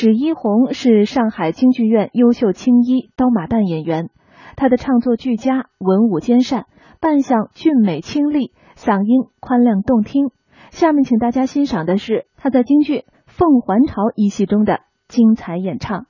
史一红是上海京剧院优秀青衣刀马旦演员，她的唱作俱佳，文武兼善，扮相俊美清丽，嗓音宽亮动听。下面请大家欣赏的是她在京剧《凤还巢》一戏中的精彩演唱。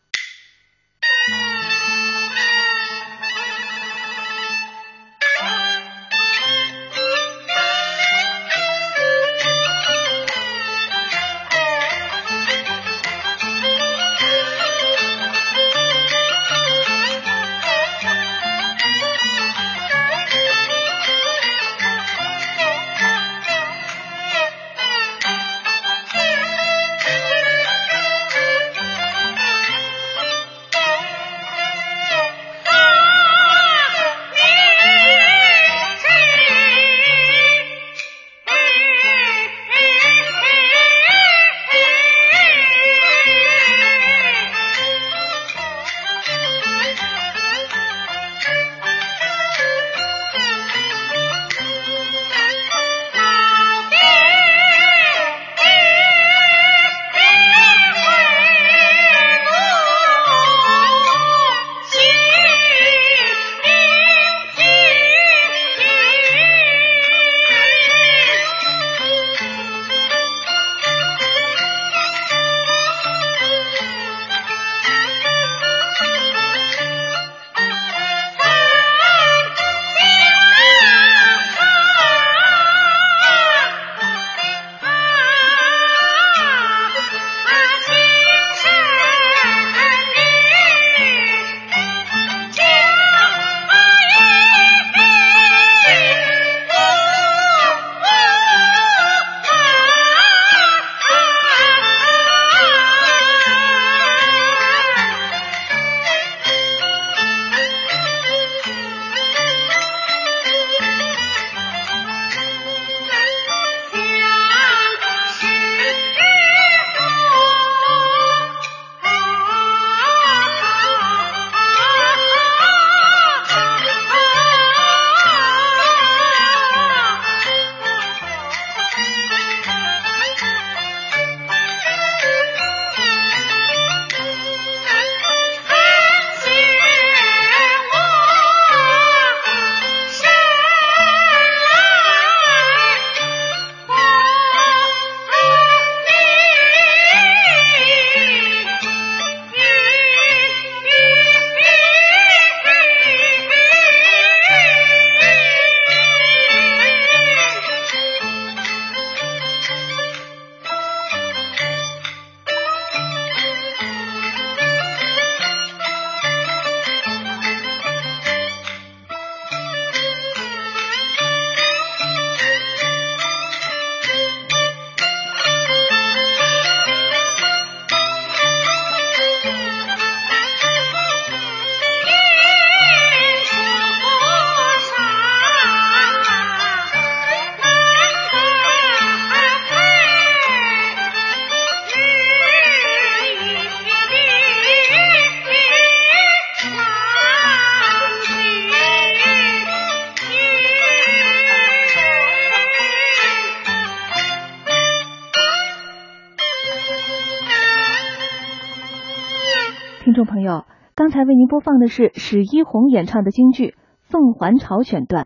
听众朋友，刚才为您播放的是史一红演唱的京剧《凤还巢》选段。